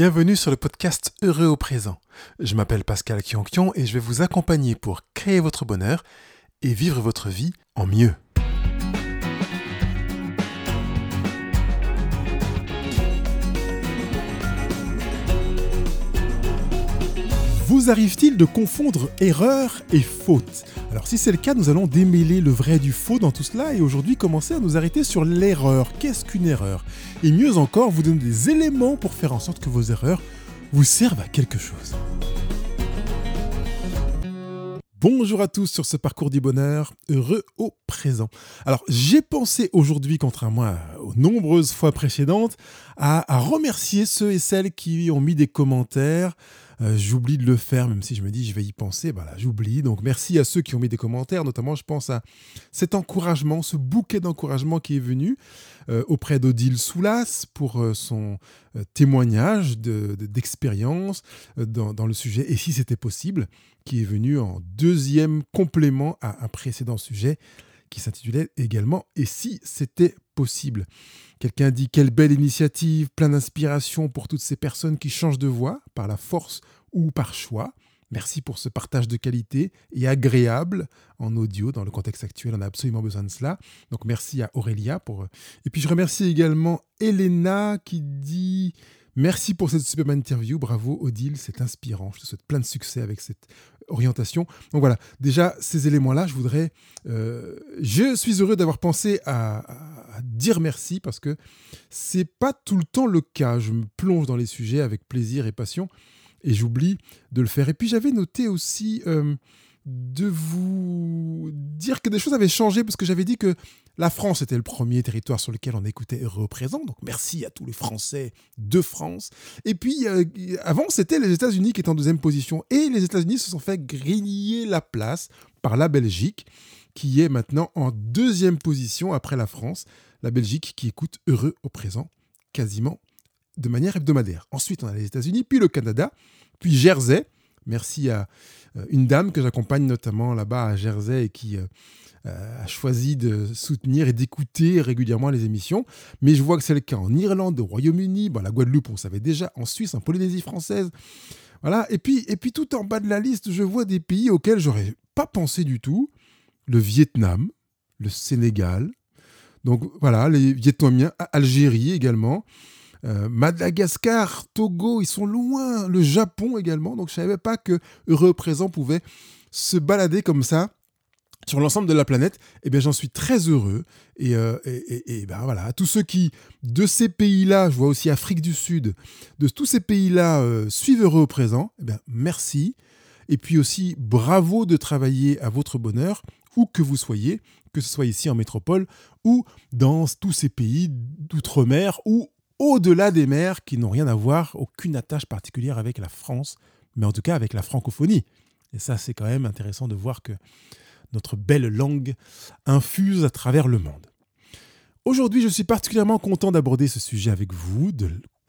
Bienvenue sur le podcast Heureux au présent. Je m'appelle Pascal Kionkion et je vais vous accompagner pour créer votre bonheur et vivre votre vie en mieux. Vous arrive-t-il de confondre erreur et faute? Alors si c'est le cas, nous allons démêler le vrai du faux dans tout cela et aujourd'hui commencer à nous arrêter sur l'erreur. Qu'est-ce qu'une erreur? Et mieux encore, vous donner des éléments pour faire en sorte que vos erreurs vous servent à quelque chose. Bonjour à tous sur ce parcours du bonheur, heureux au présent. Alors j'ai pensé aujourd'hui, contrairement aux nombreuses fois précédentes, à, remercier ceux et celles qui ont mis des commentaires euh, j'oublie de le faire, même si je me dis je vais y penser. Voilà, j'oublie. Donc merci à ceux qui ont mis des commentaires, notamment je pense à cet encouragement, ce bouquet d'encouragement qui est venu euh, auprès d'Odile Soulas pour euh, son témoignage d'expérience dans, dans, le sujet. Et si c'était possible, qui est venu en deuxième complément à un précédent sujet qui s'intitulait également Et si c'était possible? Quelqu'un dit quelle belle initiative, plein d'inspiration pour toutes ces personnes qui changent de voix par la force ou par choix. Merci pour ce partage de qualité et agréable en audio. Dans le contexte actuel, on a absolument besoin de cela. Donc merci à Aurélia pour. Et puis je remercie également Elena qui dit Merci pour cette superbe interview. Bravo Odile, c'est inspirant. Je te souhaite plein de succès avec cette orientation. Donc voilà, déjà ces éléments-là, je voudrais. Euh, je suis heureux d'avoir pensé à, dire merci parce que c'est pas tout le temps le cas. Je me plonge dans les sujets avec plaisir et passion et j'oublie de le faire. Et puis j'avais noté aussi. Euh, de vous dire que des choses avaient changé parce que j'avais dit que la France était le premier territoire sur lequel on écoutait représent. Donc merci à tous les Français de France. Et puis avant, c'était les États-Unis qui étaient en deuxième position. Et les États-Unis se sont fait griller la place par la Belgique qui est maintenant en deuxième position après la France. La Belgique qui écoute heureux au présent quasiment de manière hebdomadaire. Ensuite, on a les États-Unis, puis le Canada, puis Jersey. Merci à euh, une dame que j'accompagne notamment là-bas à Jersey et qui euh, euh, a choisi de soutenir et d'écouter régulièrement les émissions. Mais je vois que c'est le cas en Irlande, au Royaume-Uni, bon, la Guadeloupe, on savait déjà, en Suisse, en Polynésie française. Voilà. Et puis, et puis tout en bas de la liste, je vois des pays auxquels j'aurais pas pensé du tout. Le Vietnam, le Sénégal. Donc voilà, les Vietnamiens, Algérie également. Euh, Madagascar, Togo, ils sont loin. Le Japon également. Donc je savais pas que Heureux Présent pouvait se balader comme ça sur l'ensemble de la planète, eh bien j'en suis très heureux. Et, euh, et, ben voilà, tous ceux qui, de ces pays-là, je vois aussi Afrique du Sud, de tous ces pays-là euh, suivent heureux au présent, eh bien merci. Et puis aussi, bravo de travailler à votre bonheur, où que vous soyez, que ce soit ici en métropole ou dans tous ces pays d'outre-mer ou au-delà des mers qui n'ont rien à voir, aucune attache particulière avec la France, mais en tout cas avec la francophonie. Et ça, c'est quand même intéressant de voir que notre belle langue infuse à travers le monde. Aujourd'hui, je suis particulièrement content d'aborder ce sujet avec vous, de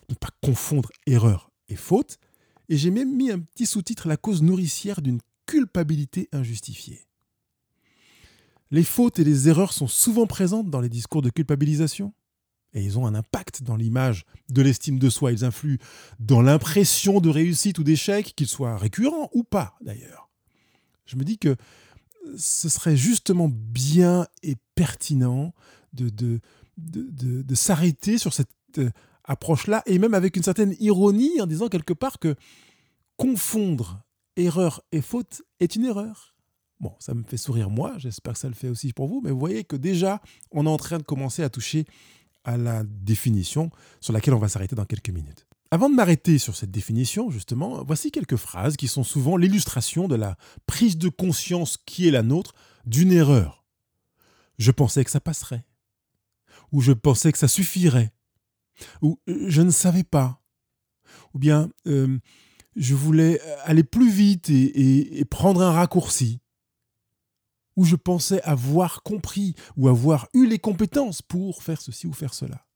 ne pas confondre erreur et faute, et j'ai même mis un petit sous-titre La cause nourricière d'une culpabilité injustifiée. Les fautes et les erreurs sont souvent présentes dans les discours de culpabilisation et ils ont un impact dans l'image de l'estime de soi. Ils influent dans l'impression de réussite ou d'échec, qu'ils soient récurrents ou pas d'ailleurs. Je me dis que ce serait justement bien et pertinent de, de, de, s'arrêter sur cette euh, approche-là, et même avec une certaine ironie en disant quelque part que confondre erreur et faute est une erreur. Bon, ça me fait sourire moi, j'espère que ça le fait aussi pour vous, mais vous voyez que déjà, on est en train de commencer à toucher à la définition sur laquelle on va s'arrêter dans quelques minutes. Avant de m'arrêter sur cette définition, justement, voici quelques phrases qui sont souvent l'illustration de la prise de conscience qui est la nôtre d'une erreur. Je pensais que ça passerait. Ou je pensais que ça suffirait. Ou euh, je ne savais pas. Ou bien euh, je voulais aller plus vite et prendre un raccourci où je pensais avoir compris ou avoir eu les compétences pour faire ceci ou faire cela.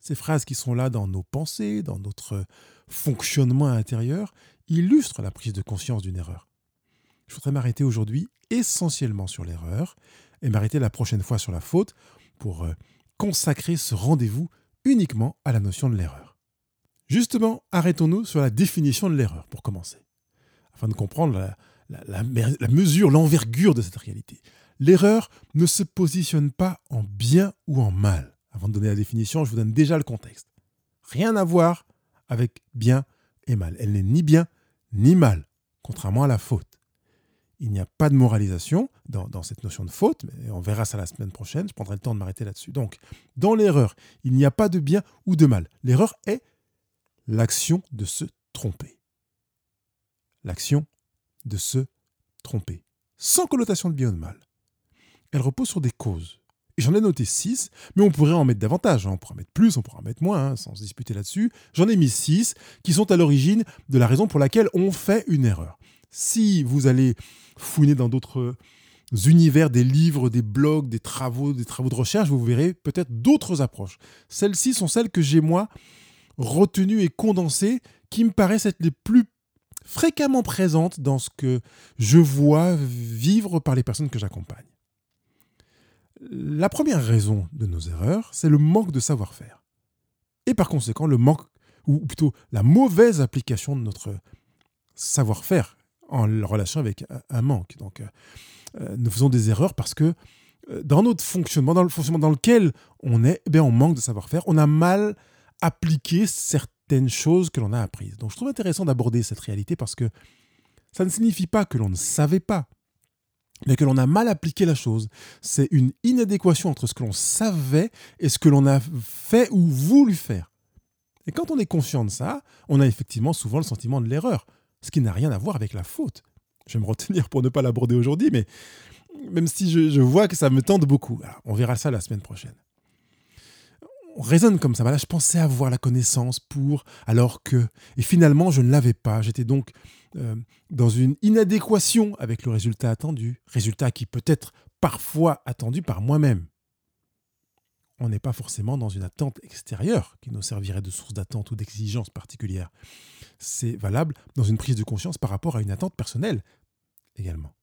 Ces phrases qui sont là dans nos pensées, dans notre fonctionnement intérieur, illustrent la prise de conscience d'une erreur. Je voudrais m'arrêter aujourd'hui essentiellement sur l'erreur et m'arrêter la prochaine fois sur la faute pour euh, consacrer ce rendez-vous uniquement à la notion de l'erreur. Justement, arrêtons-nous sur la définition de l'erreur, pour commencer, afin de comprendre la, mesure, l'envergure de cette réalité. L'erreur ne se positionne pas en bien ou en mal. Avant de donner la définition, je vous donne déjà le contexte. Rien à voir avec bien et mal. Elle n'est ni bien ni mal, contrairement à la faute. Il n'y a pas de moralisation dans, cette notion de faute, mais on verra ça la semaine prochaine, je prendrai le temps de m'arrêter là-dessus. Donc, dans l'erreur, il n'y a pas de bien ou de mal. L'erreur est l'action de se tromper. L'action de se tromper, sans connotation de bien ou de mal. Elle repose sur des causes. Et j'en ai noté six, mais on pourrait en mettre davantage. Hein. On pourrait en mettre plus, on pourrait en mettre moins, hein, sans se disputer là-dessus. J'en ai mis six qui sont à l'origine de la raison pour laquelle on fait une erreur. Si vous allez fouiner dans d'autres univers, des livres, des blogs, des travaux, des travaux de recherche, vous verrez peut-être d'autres approches. Celles-ci sont celles que j'ai moi retenues et condensées, qui me paraissent être les plus fréquemment présentes dans ce que je vois vivre par les personnes que j'accompagne. La première raison de nos erreurs, c'est le manque de savoir-faire. Et par conséquent, le manque, ou plutôt la mauvaise application de notre savoir-faire en relation avec un manque. Donc, euh, euh, nous faisons des erreurs parce que euh, dans notre fonctionnement, dans le fonctionnement dans lequel on est, eh on manque de savoir-faire, on a mal appliqué certaines choses que l'on a apprises. Donc, je trouve intéressant d'aborder cette réalité parce que ça ne signifie pas que l'on ne savait pas, mais que l'on a mal appliqué la chose. C'est une inadéquation entre ce que l'on savait et ce que l'on a fait ou voulu faire. Et quand on est conscient de ça, on a effectivement souvent le sentiment de l'erreur ce qui n'a rien à voir avec la faute. Je vais me retenir pour ne pas l'aborder aujourd'hui, mais même si je, vois que ça me tente beaucoup. on verra ça la semaine prochaine. On raisonne comme ça. Voilà, je pensais avoir la connaissance pour, alors que, et finalement, je ne l'avais pas. J'étais donc euh, dans une inadéquation avec le résultat attendu, résultat qui peut être parfois attendu par moi-même. On n'est pas forcément dans une attente extérieure qui nous servirait de source d'attente ou d'exigence particulière c'est valable dans une prise de conscience par rapport à une attente personnelle également.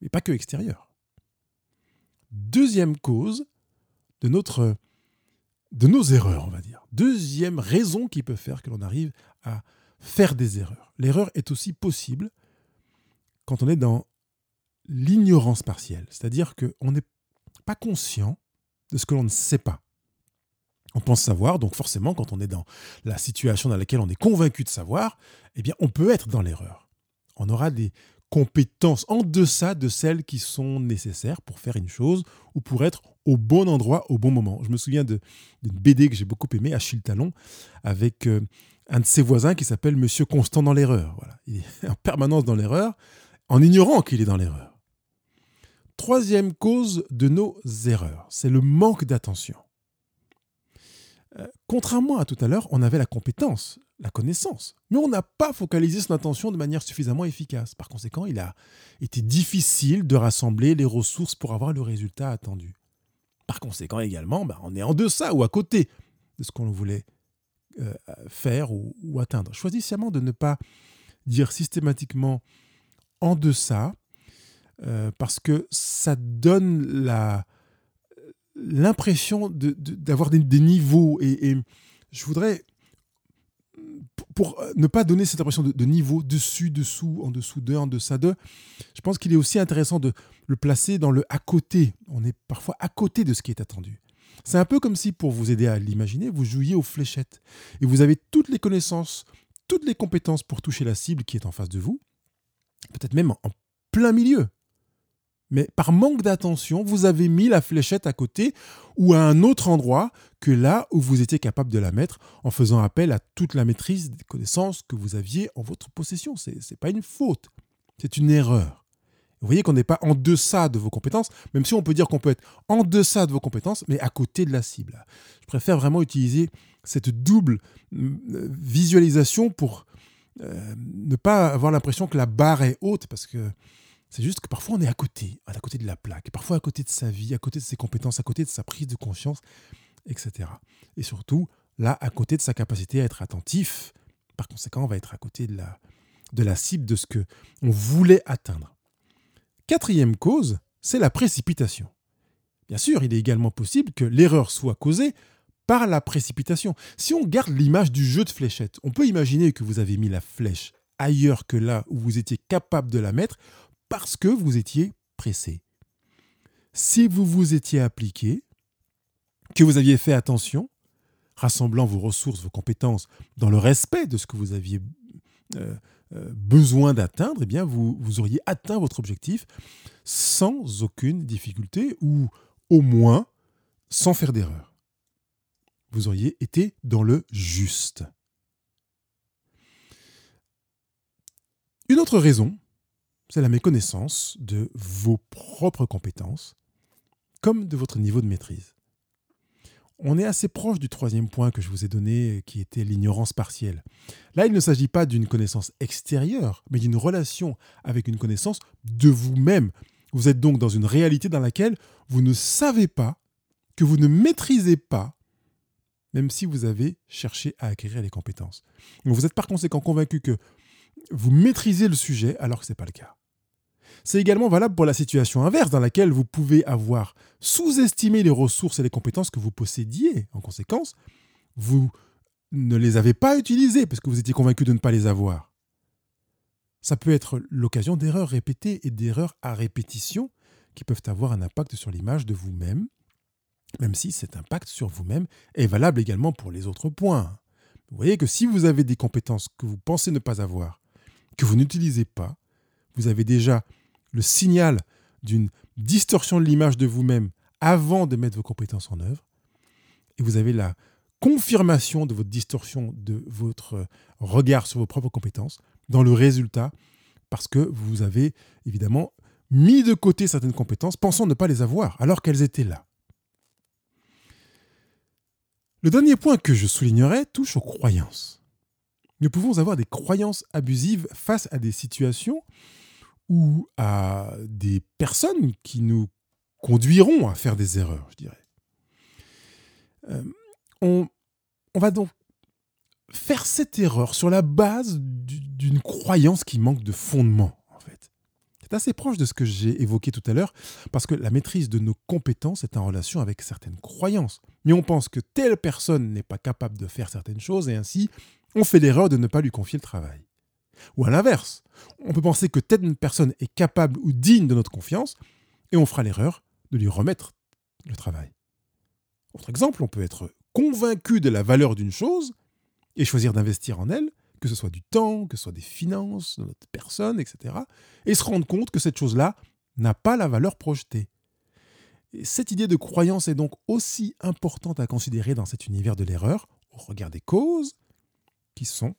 Mais pas que extérieure. Deuxième cause de, notre, de nos erreurs, on va dire. Deuxième raison qui peut faire que l'on arrive à faire des erreurs. L'erreur est aussi possible quand on est dans l'ignorance partielle, c'est-à-dire qu'on n'est pas conscient de ce que l'on ne sait pas. On pense savoir, donc forcément, quand on est dans la situation dans laquelle on est convaincu de savoir, eh bien, on peut être dans l'erreur. On aura des compétences en deçà de celles qui sont nécessaires pour faire une chose ou pour être au bon endroit au bon moment. Je me souviens d'une BD que j'ai beaucoup aimée, Achille Talon, avec euh, un de ses voisins qui s'appelle Monsieur Constant dans l'erreur. Voilà. Il est en permanence dans l'erreur, en ignorant qu'il est dans l'erreur. Troisième cause de nos erreurs, c'est le manque d'attention. Euh, contrairement à tout à l'heure, on avait la compétence, la connaissance, mais on n'a pas focalisé son attention de manière suffisamment efficace. Par conséquent, il a été difficile de rassembler les ressources pour avoir le résultat attendu. Par conséquent, également, bah, on est en deçà ou à côté de ce qu'on voulait euh, faire ou, atteindre. Choisis sciemment de ne pas dire systématiquement en deçà, euh, parce que ça donne la, l'impression d'avoir des, niveaux. Et, je voudrais, pour ne pas donner cette impression de, niveau dessus, dessous, en dessous d'eux, en deçà d'eux, je pense qu'il est aussi intéressant de le placer dans le à côté. On est parfois à côté de ce qui est attendu. C'est un peu comme si, pour vous aider à l'imaginer, vous jouiez aux fléchettes. Et vous avez toutes les connaissances, toutes les compétences pour toucher la cible qui est en face de vous, peut-être même en plein milieu mais par manque d'attention, vous avez mis la fléchette à côté ou à un autre endroit que là où vous étiez capable de la mettre en faisant appel à toute la maîtrise des connaissances que vous aviez en votre possession. Ce n'est pas une faute, c'est une erreur. Vous voyez qu'on n'est pas en deçà de vos compétences, même si on peut dire qu'on peut être en deçà de vos compétences, mais à côté de la cible. Je préfère vraiment utiliser cette double euh, visualisation pour euh, ne pas avoir l'impression que la barre est haute, parce que c'est juste que parfois on est à côté, à côté de la plaque, parfois à côté de sa vie, à côté de ses compétences, à côté de sa prise de conscience, etc. Et surtout, là, à côté de sa capacité à être attentif. Par conséquent, on va être à côté de la, de cible de ce que on voulait atteindre. Quatrième cause, c'est la précipitation. Bien sûr, il est également possible que l'erreur soit causée par la précipitation. Si on garde l'image du jeu de fléchette, on peut imaginer que vous avez mis la flèche ailleurs que là où vous étiez capable de la mettre parce que vous étiez pressé. Si vous vous étiez appliqué, que vous aviez fait attention, rassemblant vos ressources, vos compétences, dans le respect de ce que vous aviez euh, euh, besoin d'atteindre, eh vous auriez atteint votre objectif sans aucune difficulté ou au moins sans faire d'erreur. Vous auriez été dans le juste. Une autre raison, c'est la méconnaissance de vos propres compétences comme de votre niveau de maîtrise. On est assez proche du troisième point que je vous ai donné, qui était l'ignorance partielle. Là, il ne s'agit pas d'une connaissance extérieure, mais d'une relation avec une connaissance de vous-même. Vous êtes donc dans une réalité dans laquelle vous ne savez pas, que vous ne maîtrisez pas, même si vous avez cherché à acquérir les compétences. vous êtes par conséquent convaincu que vous maîtrisez le sujet alors que ce n'est pas le cas. C'est également valable pour la situation inverse dans laquelle vous pouvez avoir sous-estimé les ressources et les compétences que vous possédiez. En conséquence, vous ne les avez pas utilisées parce que vous étiez convaincu de ne pas les avoir. Ça peut être l'occasion d'erreurs répétées et d'erreurs à répétition qui peuvent avoir un impact sur l'image de vous-même, même si cet impact sur vous-même est valable également pour les autres points. Vous voyez que si vous avez des compétences que vous pensez ne pas avoir, que vous n'utilisez pas, vous avez déjà le signal d'une distorsion de l'image de vous-même avant de mettre vos compétences en œuvre. Et vous avez la confirmation de votre distorsion de votre regard sur vos propres compétences dans le résultat, parce que vous avez évidemment mis de côté certaines compétences, pensant ne pas les avoir, alors qu'elles étaient là. Le dernier point que je soulignerai touche aux croyances. Nous pouvons avoir des croyances abusives face à des situations ou à des personnes qui nous conduiront à faire des erreurs, je dirais. Euh, on, on, va donc faire cette erreur sur la base d'une croyance qui manque de fondement, en fait. C'est assez proche de ce que j'ai évoqué tout à l'heure, parce que la maîtrise de nos compétences est en relation avec certaines croyances. Mais on pense que telle personne n'est pas capable de faire certaines choses, et ainsi, on fait l'erreur de ne pas lui confier le travail. Ou à l'inverse, on peut penser que telle personne est capable ou digne de notre confiance, et on fera l'erreur de lui remettre le travail. Autre exemple, on peut être convaincu de la valeur d'une chose et choisir d'investir en elle, que ce soit du temps, que ce soit des finances, de notre personne, etc., et se rendre compte que cette chose-là n'a pas la valeur projetée. Et cette idée de croyance est donc aussi importante à considérer dans cet univers de l'erreur, au regard des causes, qui sont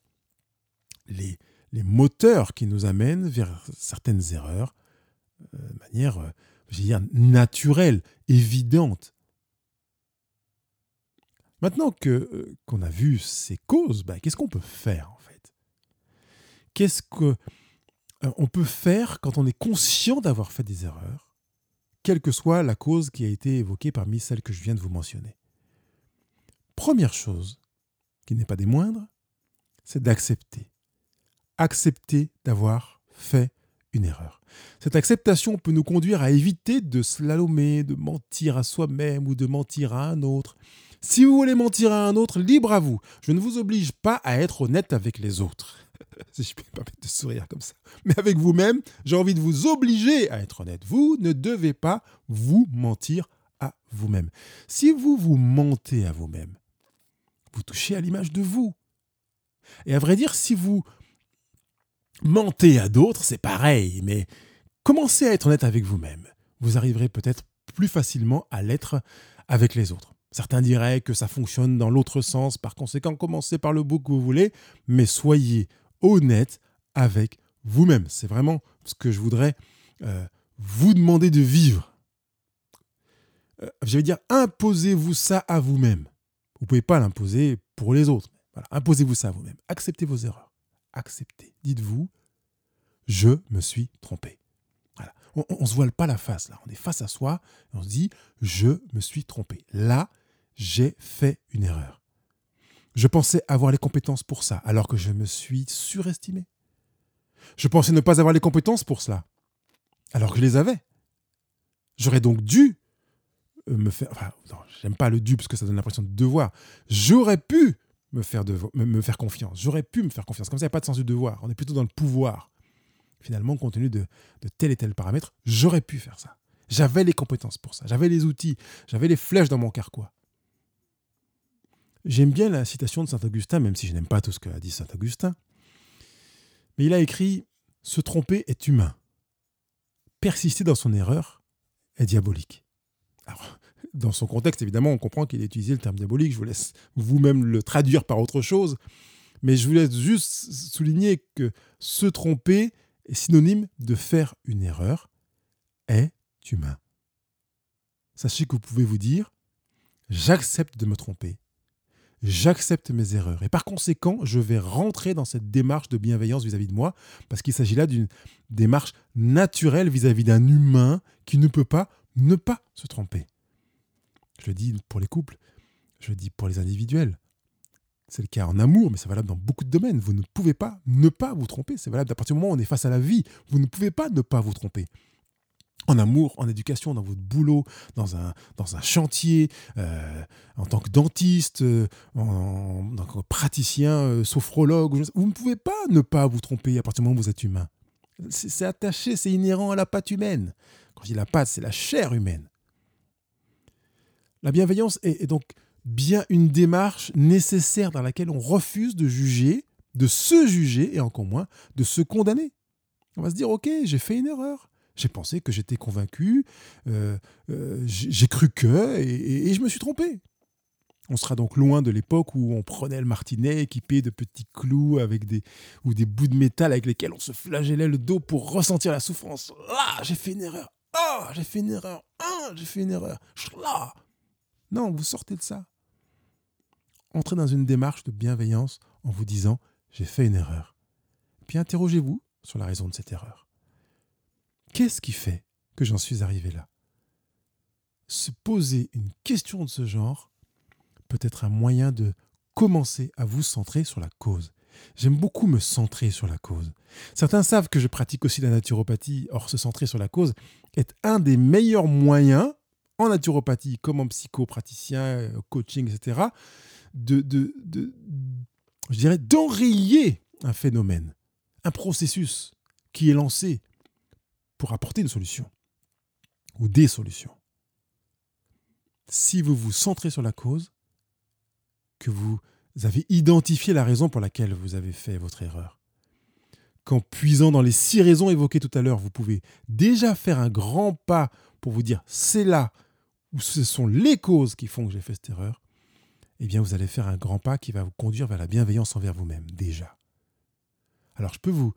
les les moteurs qui nous amènent vers certaines erreurs euh, de manière, euh, naturelle, évidente. Maintenant que euh, qu'on a vu ces causes, bah, qu'est-ce qu'on peut faire en fait? Qu'est-ce que on peut faire quand on est conscient d'avoir fait des erreurs, quelle que soit la cause qui a été évoquée parmi celles que je viens de vous mentionner? Première chose, qui n'est pas des moindres, c'est d'accepter accepter d'avoir fait une erreur. Cette acceptation peut nous conduire à éviter de slalomer, de mentir à soi-même ou de mentir à un autre. Si vous voulez mentir à un autre, libre à vous. Je ne vous oblige pas à être honnête avec les autres. si je peux me permettre de sourire comme ça. Mais avec vous-même, j'ai envie de vous obliger à être honnête. Vous ne devez pas vous mentir à vous-même. Si vous vous mentez à vous-même, vous touchez à l'image de vous. Et à vrai dire, si vous Mentez à d'autres, c'est pareil, mais commencez à être honnête avec vous-même. Vous arriverez peut-être plus facilement à l'être avec les autres. Certains diraient que ça fonctionne dans l'autre sens, par conséquent, commencez par le bout que vous voulez, mais soyez honnête avec vous-même. C'est vraiment ce que je voudrais euh, vous demander de vivre. Euh, je dire, imposez-vous ça à vous-même. Vous ne pouvez pas l'imposer pour les autres. Imposez-vous ça à vous-même. Acceptez vos erreurs accepter. Dites-vous, je me suis trompé. On ne se voile pas la face, là. On est face à soi on se dit, je me suis trompé. Là, j'ai fait une erreur. Je pensais avoir les compétences pour ça, alors que je me suis surestimé. Je pensais ne pas avoir les compétences pour cela, alors que je les avais. J'aurais donc dû me faire. Enfin, j'aime pas le dû parce que ça donne l'impression de devoir. J'aurais pu me faire, confiance. J'aurais pu me faire confiance. Comme ça, il n'y a pas de sens du devoir. On est plutôt dans le pouvoir. Finalement, compte tenu de, de tel et tel paramètre, j'aurais pu faire ça. J'avais les compétences pour ça. J'avais les outils. J'avais les flèches dans mon carquois. J'aime bien la citation de Saint Augustin, même si je n'aime pas tout ce qu'a dit Saint Augustin. Mais il a écrit Se tromper est humain. Persister dans son erreur est diabolique. Dans son contexte, évidemment, on comprend qu'il a utilisé le terme diabolique. Je vous laisse vous-même le traduire par autre chose. Mais je vous laisse juste souligner que se tromper est synonyme de faire une erreur, est humain. Sachez que vous pouvez vous dire, j'accepte de me tromper, j'accepte mes erreurs. Et par conséquent, je vais rentrer dans cette démarche de bienveillance vis-à-vis de moi, parce qu'il s'agit là d'une démarche naturelle vis-à-vis d'un humain qui ne peut pas ne pas se tromper. Je le dis pour les couples, je le dis pour les individuels. C'est le cas en amour, mais c'est valable dans beaucoup de domaines. Vous ne pouvez pas ne pas vous tromper. C'est valable à partir du moment où on est face à la vie. Vous ne pouvez pas ne pas vous tromper en amour, en éducation, dans votre boulot, dans un, chantier, euh, en tant que dentiste, euh, en, tant que praticien, euh, sophrologue. Vous ne pouvez pas ne pas vous tromper à partir du moment où vous êtes humain. C'est attaché, c'est inhérent à la patte humaine. Quand je dis la patte, c'est la chair humaine. La bienveillance est, donc bien une démarche nécessaire dans laquelle on refuse de juger, de se juger et encore moins de se condamner. On va se dire, ok, j'ai fait une erreur. J'ai pensé que j'étais convaincu, euh, euh, j'ai cru que, et, je me suis trompé. On sera donc loin de l'époque où on prenait le martinet équipé de petits clous avec des, ou des bouts de métal avec lesquels on se flagellait le dos pour ressentir la souffrance. Ah, j'ai fait une erreur. Ah, j'ai fait une erreur. Ah, j'ai fait une erreur. Non, vous sortez de ça. Entrez dans une démarche de bienveillance en vous disant j'ai fait une erreur. Puis interrogez-vous sur la raison de cette erreur. Qu'est-ce qui fait que j'en suis arrivé là? Se poser une question de ce genre peut être un moyen de commencer à vous centrer sur la cause. J'aime beaucoup me centrer sur la cause. Certains savent que je pratique aussi la naturopathie, or se centrer sur la cause est un des meilleurs moyens, en naturopathie comme en psychopraticien, coaching, etc., de, de je dirais, d'enrayer un phénomène, un processus qui est lancé, pour apporter une solution ou des solutions. Si vous vous centrez sur la cause, que vous avez identifié la raison pour laquelle vous avez fait votre erreur, qu'en puisant dans les six raisons évoquées tout à l'heure, vous pouvez déjà faire un grand pas pour vous dire c'est là où ce sont les causes qui font que j'ai fait cette erreur, eh bien vous allez faire un grand pas qui va vous conduire vers la bienveillance envers vous-même déjà. Alors je peux vous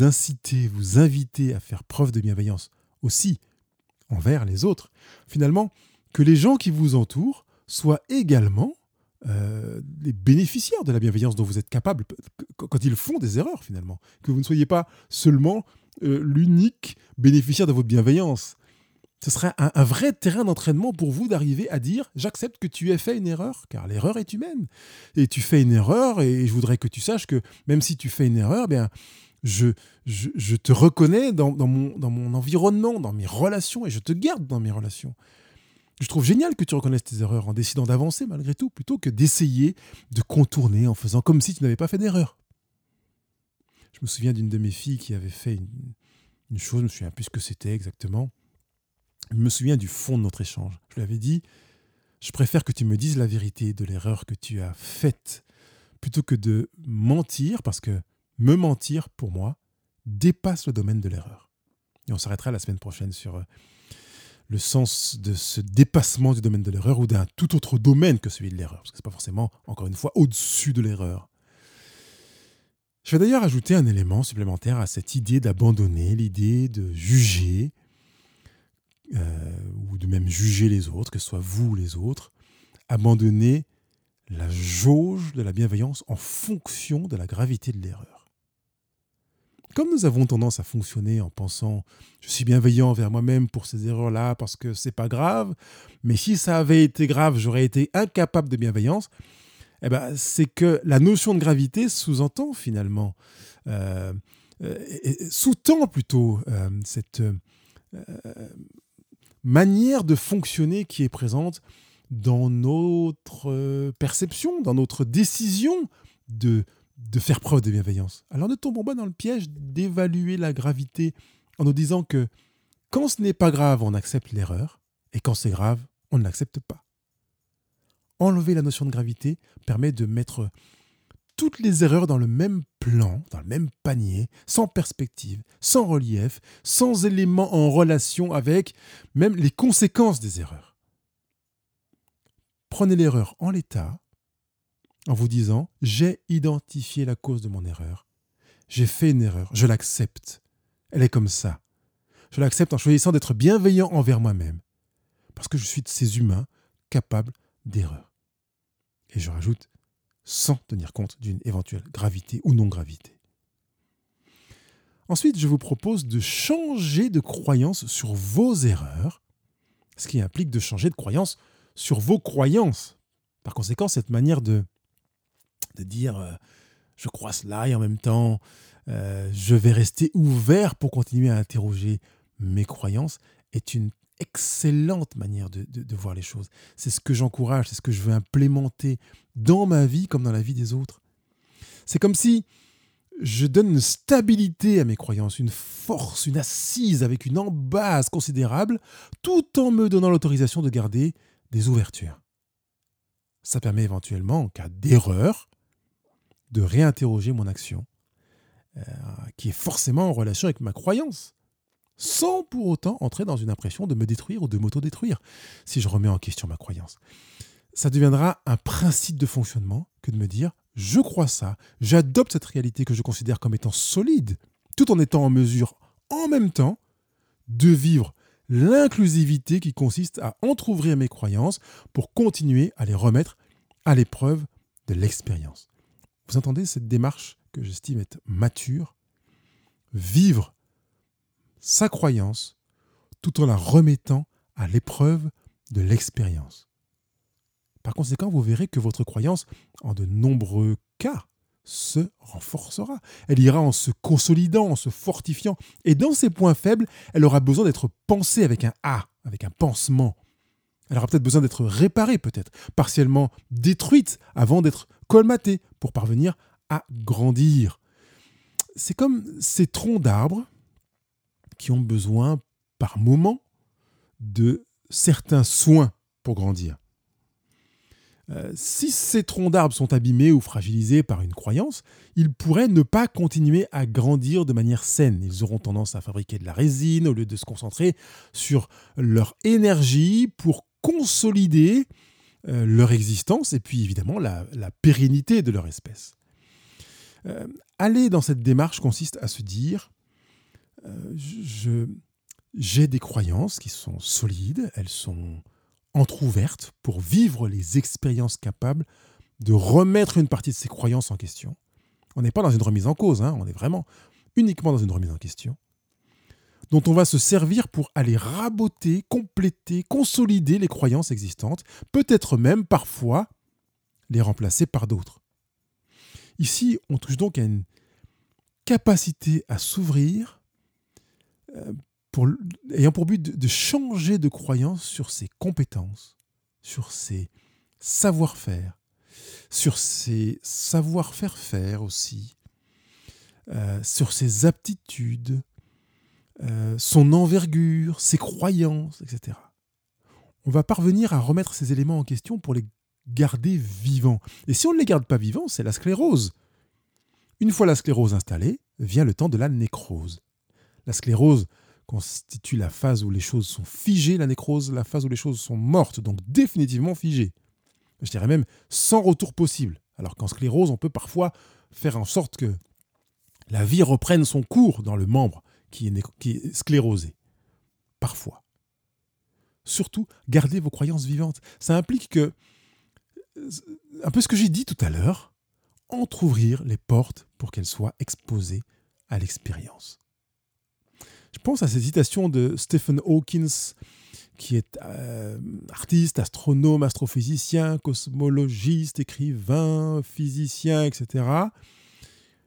inciter, vous inviter à faire preuve de bienveillance aussi envers les autres. Finalement, que les gens qui vous entourent soient également euh, les bénéficiaires de la bienveillance dont vous êtes capable quand ils font des erreurs finalement. Que vous ne soyez pas seulement euh, l'unique bénéficiaire de votre bienveillance. Ce serait un, vrai terrain d'entraînement pour vous d'arriver à dire j'accepte que tu aies fait une erreur, car l'erreur est humaine. Et tu fais une erreur, et je voudrais que tu saches que même si tu fais une erreur, bien, je, je, te reconnais dans, mon, dans mon environnement, dans mes relations, et je te garde dans mes relations. Je trouve génial que tu reconnaisses tes erreurs en décidant d'avancer malgré tout, plutôt que d'essayer de contourner en faisant comme si tu n'avais pas fait d'erreur. Je me souviens d'une de mes filles qui avait fait une, chose, je me souviens plus ce que c'était exactement. Je me souviens du fond de notre échange. Je lui avais dit, je préfère que tu me dises la vérité de l'erreur que tu as faite, plutôt que de mentir, parce que me mentir, pour moi, dépasse le domaine de l'erreur. Et on s'arrêtera la semaine prochaine sur euh, le sens de ce dépassement du domaine de l'erreur ou d'un tout autre domaine que celui de l'erreur. Parce que ce n'est pas forcément, encore une fois, au-dessus de l'erreur. Je vais d'ailleurs ajouter un élément supplémentaire à cette idée d'abandonner, l'idée de juger, euh, ou de même juger les autres, que ce soit vous ou les autres. Abandonner la jauge de la bienveillance en fonction de la gravité de l'erreur. Comme nous avons tendance à fonctionner en pensant je suis bienveillant envers moi-même pour ces erreurs-là parce que c'est pas grave, mais si ça avait été grave, j'aurais été incapable de bienveillance, eh ben, c'est que la notion de gravité sous-entend finalement, euh, euh, sous-tend plutôt cette manière de fonctionner qui est présente dans notre euh, perception, dans notre décision de, de faire preuve de bienveillance. Alors ne tombons pas dans le piège d'évaluer la gravité en nous disant que quand ce n'est pas grave, on accepte l'erreur, et quand c'est grave, on ne l'accepte pas. Enlever la notion de gravité permet de mettre toutes les erreurs dans le même plan, dans le même panier, sans perspective, sans relief, sans éléments en relation avec même les conséquences des erreurs. Prenez l'erreur en l'état, en vous disant j'ai identifié la cause de mon erreur, j'ai fait une erreur, je l'accepte, elle est comme ça. Je l'accepte en choisissant d'être bienveillant envers moi-même, parce que je suis de ces humains capables d'erreur. Et je rajoute, sans tenir compte d'une éventuelle gravité ou non-gravité. Ensuite, je vous propose de changer de croyance sur vos erreurs, ce qui implique de changer de croyance sur vos croyances. Par conséquent, cette manière de, de dire euh, je crois cela et en même temps euh, je vais rester ouvert pour continuer à interroger mes croyances est une excellente manière de, voir les choses. C'est ce que j'encourage, c'est ce que je veux implémenter dans ma vie comme dans la vie des autres. C'est comme si je donne une stabilité à mes croyances, une force, une assise avec une embase considérable, tout en me donnant l'autorisation de garder des ouvertures. Ça permet éventuellement, en cas d'erreur, de réinterroger mon action, euh, qui est forcément en relation avec ma croyance sans pour autant entrer dans une impression de me détruire ou de m'auto-détruire, si je remets en question ma croyance. Ça deviendra un principe de fonctionnement que de me dire, je crois ça, j'adopte cette réalité que je considère comme étant solide, tout en étant en mesure, en même temps, de vivre l'inclusivité qui consiste à entr'ouvrir mes croyances pour continuer à les remettre à l'épreuve de l'expérience. Vous entendez cette démarche que j'estime être mature? Vivre sa croyance tout en la remettant à l'épreuve de l'expérience. Par conséquent, vous verrez que votre croyance, en de nombreux cas, se renforcera. Elle ira en se consolidant, en se fortifiant. Et dans ses points faibles, elle aura besoin d'être pensée avec un A, avec un pansement. Elle aura peut-être besoin d'être réparée, peut-être, partiellement détruite avant d'être colmatée pour parvenir à grandir. C'est comme ces troncs d'arbres qui ont besoin par moment de certains soins pour grandir. Euh, si ces troncs d'arbres sont abîmés ou fragilisés par une croyance, ils pourraient ne pas continuer à grandir de manière saine. Ils auront tendance à fabriquer de la résine au lieu de se concentrer sur leur énergie pour consolider euh, leur existence et puis évidemment la, pérennité de leur espèce. Euh, aller dans cette démarche consiste à se dire j'ai des croyances qui sont solides, elles sont entr'ouvertes pour vivre les expériences capables de remettre une partie de ces croyances en question. On n'est pas dans une remise en cause, hein, on est vraiment uniquement dans une remise en question, dont on va se servir pour aller raboter, compléter, consolider les croyances existantes, peut-être même parfois les remplacer par d'autres. Ici, on touche donc à une capacité à s'ouvrir pour, ayant pour but de, changer de croyance sur ses compétences, sur ses savoir-faire, sur ses savoir-faire faire aussi, euh, sur ses aptitudes, euh, son envergure, ses croyances, etc. On va parvenir à remettre ces éléments en question pour les garder vivants. Et si on ne les garde pas vivants, c'est la sclérose. Une fois la sclérose installée, vient le temps de la nécrose. La sclérose constitue la phase où les choses sont figées, la nécrose, la phase où les choses sont mortes, donc définitivement figées. Je dirais même sans retour possible. Alors qu'en sclérose, on peut parfois faire en sorte que la vie reprenne son cours dans le membre qui est, sclérosé. Parfois. Surtout, gardez vos croyances vivantes. Ça implique que, un peu ce que j'ai dit tout à l'heure, entr'ouvrir les portes pour qu'elles soient exposées à l'expérience. Je pense à ces citations de Stephen Hawkins, qui est euh, artiste, astronome, astrophysicien, cosmologiste, écrivain, physicien, etc.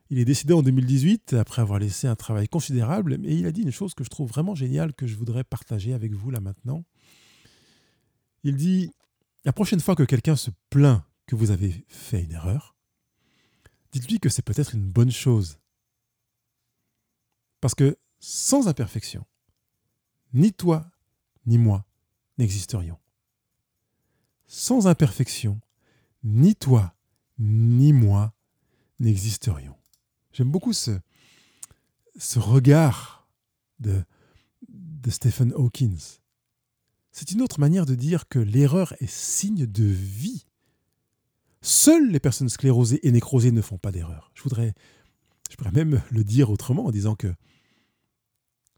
Il est décédé en 2018 après avoir laissé un travail considérable, mais il a dit une chose que je trouve vraiment géniale que je voudrais partager avec vous là maintenant. Il dit la prochaine fois que quelqu'un se plaint que vous avez fait une erreur, dites-lui que c'est peut-être une bonne chose. Parce que sans imperfection, ni toi ni moi n'existerions. Sans imperfection, ni toi ni moi n'existerions. J'aime beaucoup ce, regard de, de Stephen Hawkins. C'est une autre manière de dire que l'erreur est signe de vie. Seules les personnes sclérosées et nécrosées ne font pas d'erreur. Je voudrais, je pourrais même le dire autrement en disant que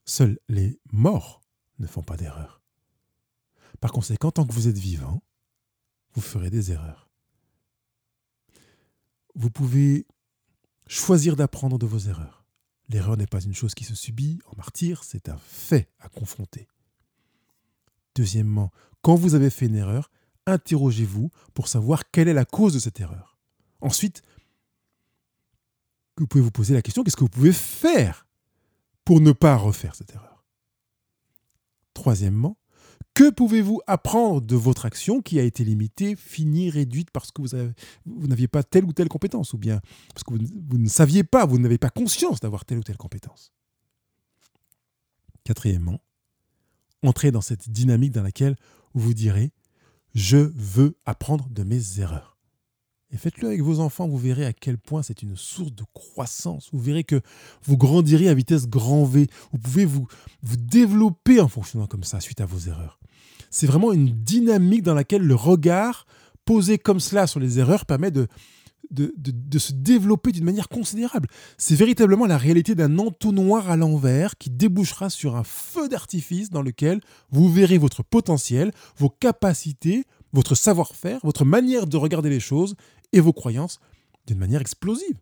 seuls les morts ne font pas d'erreur. Par conséquent, tant que vous êtes vivant, vous ferez des erreurs. Vous pouvez choisir d'apprendre de vos erreurs. L'erreur n'est pas une chose qui se subit en martyr, c'est un fait à confronter. Deuxièmement, quand vous avez fait une erreur, interrogez-vous pour savoir quelle est la cause de cette erreur. Ensuite, vous pouvez vous poser la question, qu'est-ce que vous pouvez faire pour ne pas refaire cette erreur Troisièmement, que pouvez-vous apprendre de votre action qui a été limitée, finie, réduite parce que vous, n'aviez pas telle ou telle compétence, ou bien parce que vous, ne saviez pas, vous n'avez pas conscience d'avoir telle ou telle compétence? Quatrièmement, entrez dans cette dynamique dans laquelle vous direz Je veux apprendre de mes erreurs. Et faites-le avec vos enfants, vous verrez à quel point c'est une source de croissance. Vous verrez que vous grandirez à vitesse grand V. Vous pouvez vous, développer en fonctionnant comme ça suite à vos erreurs. C'est vraiment une dynamique dans laquelle le regard posé comme cela sur les erreurs permet de, de, se développer d'une manière considérable. C'est véritablement la réalité d'un entonnoir à l'envers qui débouchera sur un feu d'artifice dans lequel vous verrez votre potentiel, vos capacités, votre savoir-faire, votre manière de regarder les choses et vos croyances d'une manière explosive.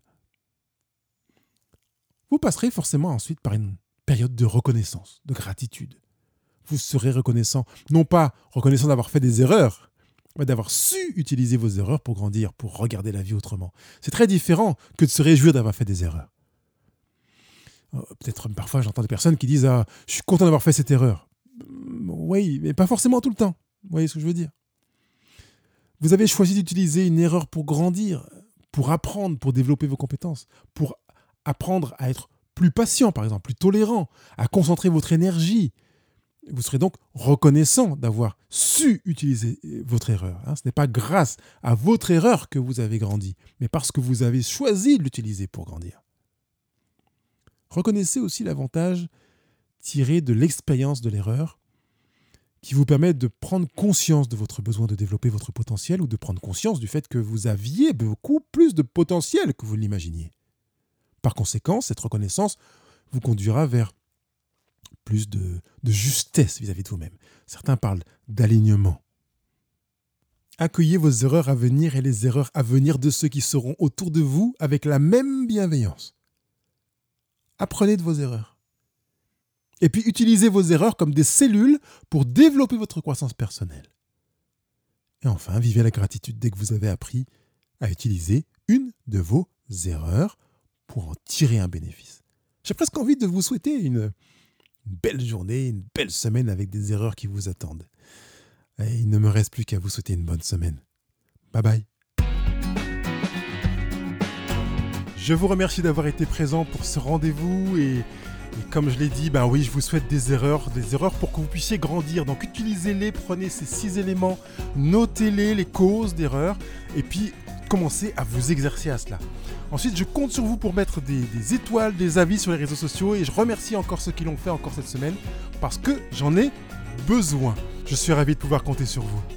Vous passerez forcément ensuite par une période de reconnaissance, de gratitude. Vous serez reconnaissant, non pas reconnaissant d'avoir fait des erreurs, mais d'avoir su utiliser vos erreurs pour grandir, pour regarder la vie autrement. C'est très différent que de se réjouir d'avoir fait des erreurs. Euh, peut-être parfois j'entends des personnes qui disent ah, Je suis content d'avoir fait cette erreur. Oui, mais pas forcément tout le temps. Vous voyez ce que je veux dire? Vous avez choisi d'utiliser une erreur pour grandir, pour apprendre, pour développer vos compétences, pour apprendre à être plus patient, par exemple, plus tolérant, à concentrer votre énergie. Vous serez donc reconnaissant d'avoir su utiliser votre erreur. Hein. Ce n'est pas grâce à votre erreur que vous avez grandi, mais parce que vous avez choisi de l'utiliser pour grandir. Reconnaissez aussi l'avantage tiré de l'expérience de l'erreur qui vous permettent de prendre conscience de votre besoin de développer votre potentiel ou de prendre conscience du fait que vous aviez beaucoup plus de potentiel que vous l'imaginiez. Par conséquent, cette reconnaissance vous conduira vers plus de, justesse vis-à-vis de vous-même. Certains parlent d'alignement. Accueillez vos erreurs à venir et les erreurs à venir de ceux qui seront autour de vous avec la même bienveillance. Apprenez de vos erreurs. Et puis utilisez vos erreurs comme des cellules pour développer votre croissance personnelle. Et enfin, vivez la gratitude dès que vous avez appris à utiliser une de vos erreurs pour en tirer un bénéfice. J'ai presque envie de vous souhaiter une, belle journée, une belle semaine avec des erreurs qui vous attendent. Il ne me reste plus qu'à vous souhaiter une bonne semaine. Bye bye. Je vous remercie d'avoir été présent pour ce rendez-vous et et comme je l'ai dit, ben oui, je vous souhaite des erreurs, des erreurs pour que vous puissiez grandir. Donc utilisez-les, prenez ces six éléments, notez-les, les causes d'erreurs, et puis commencez à vous exercer à cela. Ensuite, je compte sur vous pour mettre des, des, étoiles, des avis sur les réseaux sociaux, et je remercie encore ceux qui l'ont fait encore cette semaine, parce que j'en ai besoin. Je suis ravi de pouvoir compter sur vous.